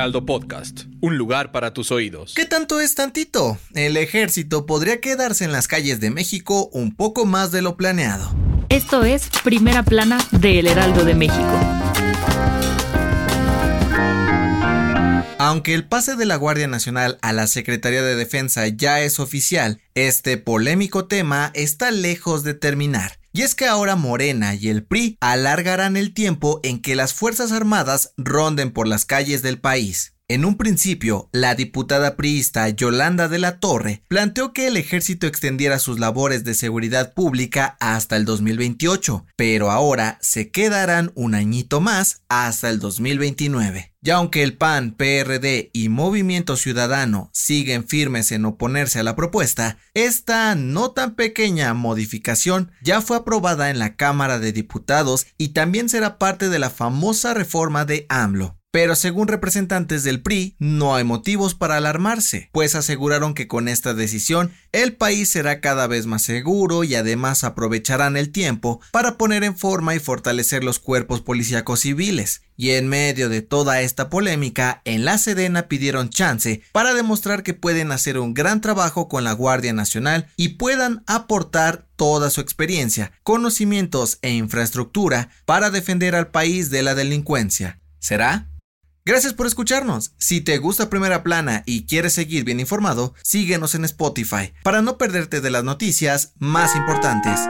Heraldo Podcast, un lugar para tus oídos. ¿Qué tanto es tantito? El ejército podría quedarse en las calles de México un poco más de lo planeado. Esto es Primera Plana de El Heraldo de México. Aunque el pase de la Guardia Nacional a la Secretaría de Defensa ya es oficial, este polémico tema está lejos de terminar. Y es que ahora Morena y el PRI alargarán el tiempo en que las Fuerzas Armadas ronden por las calles del país. En un principio, la diputada priista Yolanda de la Torre planteó que el ejército extendiera sus labores de seguridad pública hasta el 2028, pero ahora se quedarán un añito más hasta el 2029. Y aunque el PAN, PRD y Movimiento Ciudadano siguen firmes en oponerse a la propuesta, esta no tan pequeña modificación ya fue aprobada en la Cámara de Diputados y también será parte de la famosa reforma de AMLO. Pero según representantes del PRI, no hay motivos para alarmarse, pues aseguraron que con esta decisión el país será cada vez más seguro y además aprovecharán el tiempo para poner en forma y fortalecer los cuerpos policíacos civiles. Y en medio de toda esta polémica, en la Sedena pidieron chance para demostrar que pueden hacer un gran trabajo con la Guardia Nacional y puedan aportar toda su experiencia, conocimientos e infraestructura para defender al país de la delincuencia. ¿Será? Gracias por escucharnos. Si te gusta Primera Plana y quieres seguir bien informado, síguenos en Spotify para no perderte de las noticias más importantes.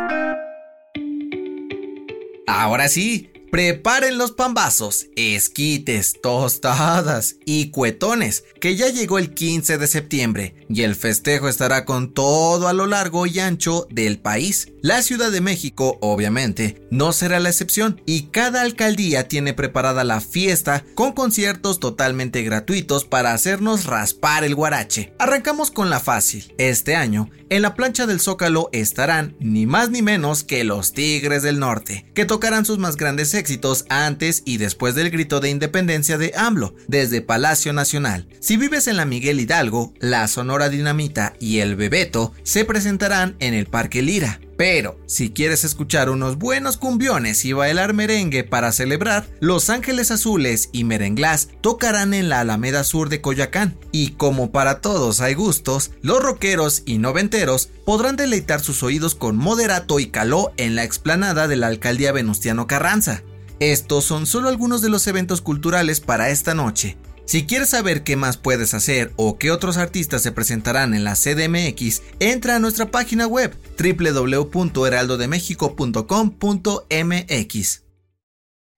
Ahora sí, Preparen los pambazos, esquites, tostadas y cuetones, que ya llegó el 15 de septiembre y el festejo estará con todo a lo largo y ancho del país. La Ciudad de México, obviamente, no será la excepción y cada alcaldía tiene preparada la fiesta con conciertos totalmente gratuitos para hacernos raspar el guarache. Arrancamos con la fácil. Este año, en la plancha del Zócalo estarán ni más ni menos que los Tigres del Norte, que tocarán sus más grandes éxitos antes y después del grito de independencia de AMLO, desde Palacio Nacional. Si vives en la Miguel Hidalgo, la Sonora Dinamita y el Bebeto se presentarán en el Parque Lira. Pero, si quieres escuchar unos buenos cumbiones y bailar merengue para celebrar, Los Ángeles Azules y Merenglás tocarán en la Alameda Sur de Coyoacán. Y como para todos hay gustos, los rockeros y noventeros podrán deleitar sus oídos con moderato y caló en la explanada de la alcaldía Venustiano Carranza. Estos son solo algunos de los eventos culturales para esta noche. Si quieres saber qué más puedes hacer o qué otros artistas se presentarán en la CDMX, entra a nuestra página web www.heraldodemexico.com.mx.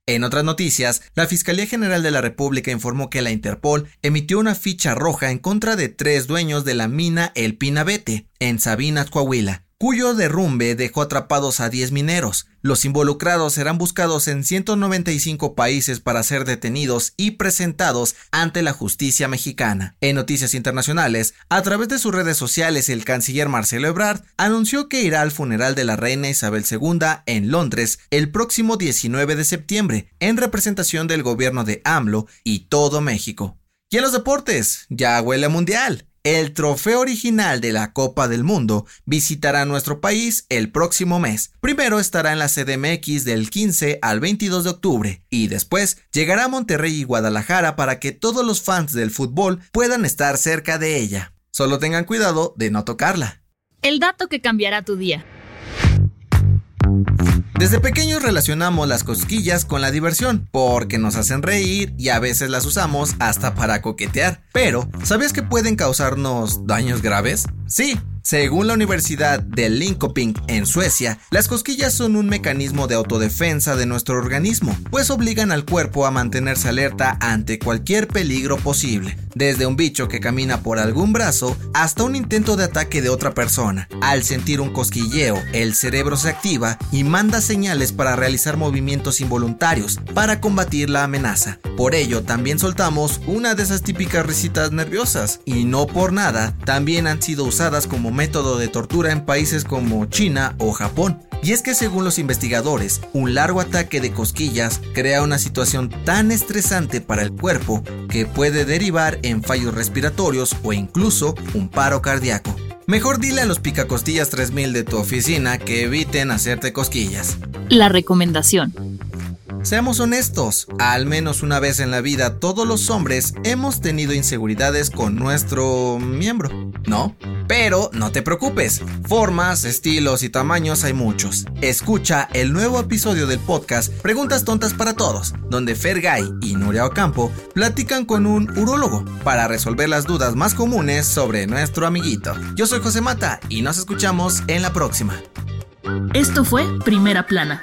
En otras noticias, la Fiscalía General de la República informó que la Interpol emitió una ficha roja en contra de tres dueños de la mina El Pinabete, en Sabinas, Coahuila, cuyo derrumbe dejó atrapados a 10 mineros. Los involucrados serán buscados en 195 países para ser detenidos y presentados ante la justicia mexicana. En noticias internacionales, a través de sus redes sociales, el canciller Marcelo Ebrard anunció que irá al funeral de la reina Isabel II en Londres el próximo 19 de septiembre, en representación del gobierno de AMLO y todo México. Y en los deportes, ya huele mundial. El trofeo original de la Copa del Mundo visitará nuestro país el próximo mes. Primero estará en la CDMX del 15 al 22 de octubre y después llegará a Monterrey y Guadalajara para que todos los fans del fútbol puedan estar cerca de ella. Solo tengan cuidado de no tocarla. El dato que cambiará tu día. Desde pequeños relacionamos las cosquillas con la diversión, porque nos hacen reír y a veces las usamos hasta para coquetear. Pero, ¿sabías que pueden causarnos daños graves? Sí, Según la Universidad de Linköping en Suecia, las cosquillas son un mecanismo de autodefensa de nuestro organismo, pues obligan al cuerpo a mantenerse alerta ante cualquier peligro posible, desde un bicho que camina por algún brazo hasta un intento de ataque de otra persona. Al sentir un cosquilleo, el cerebro se activa y manda señales para realizar movimientos involuntarios para combatir la amenaza. Por ello, también soltamos una de esas típicas risitas nerviosas, y no por nada, también han sido usadas como método de tortura en países como China o Japón. Y es que según los investigadores, un largo ataque de cosquillas crea una situación tan estresante para el cuerpo que puede derivar en fallos respiratorios o incluso un paro cardíaco. Mejor dile a los picacostillas 3000 de tu oficina que eviten hacerte cosquillas. La recomendación. Seamos honestos, al menos una vez en la vida todos los hombres hemos tenido inseguridades con nuestro miembro, ¿no? Pero no te preocupes, formas, estilos y tamaños hay muchos. Escucha el nuevo episodio del podcast Preguntas Tontas para Todos, donde Fergay y Nuria Ocampo platican con un urólogo para resolver las dudas más comunes sobre nuestro amiguito. Yo soy José Mata y nos escuchamos en la próxima. Esto fue Primera Plana,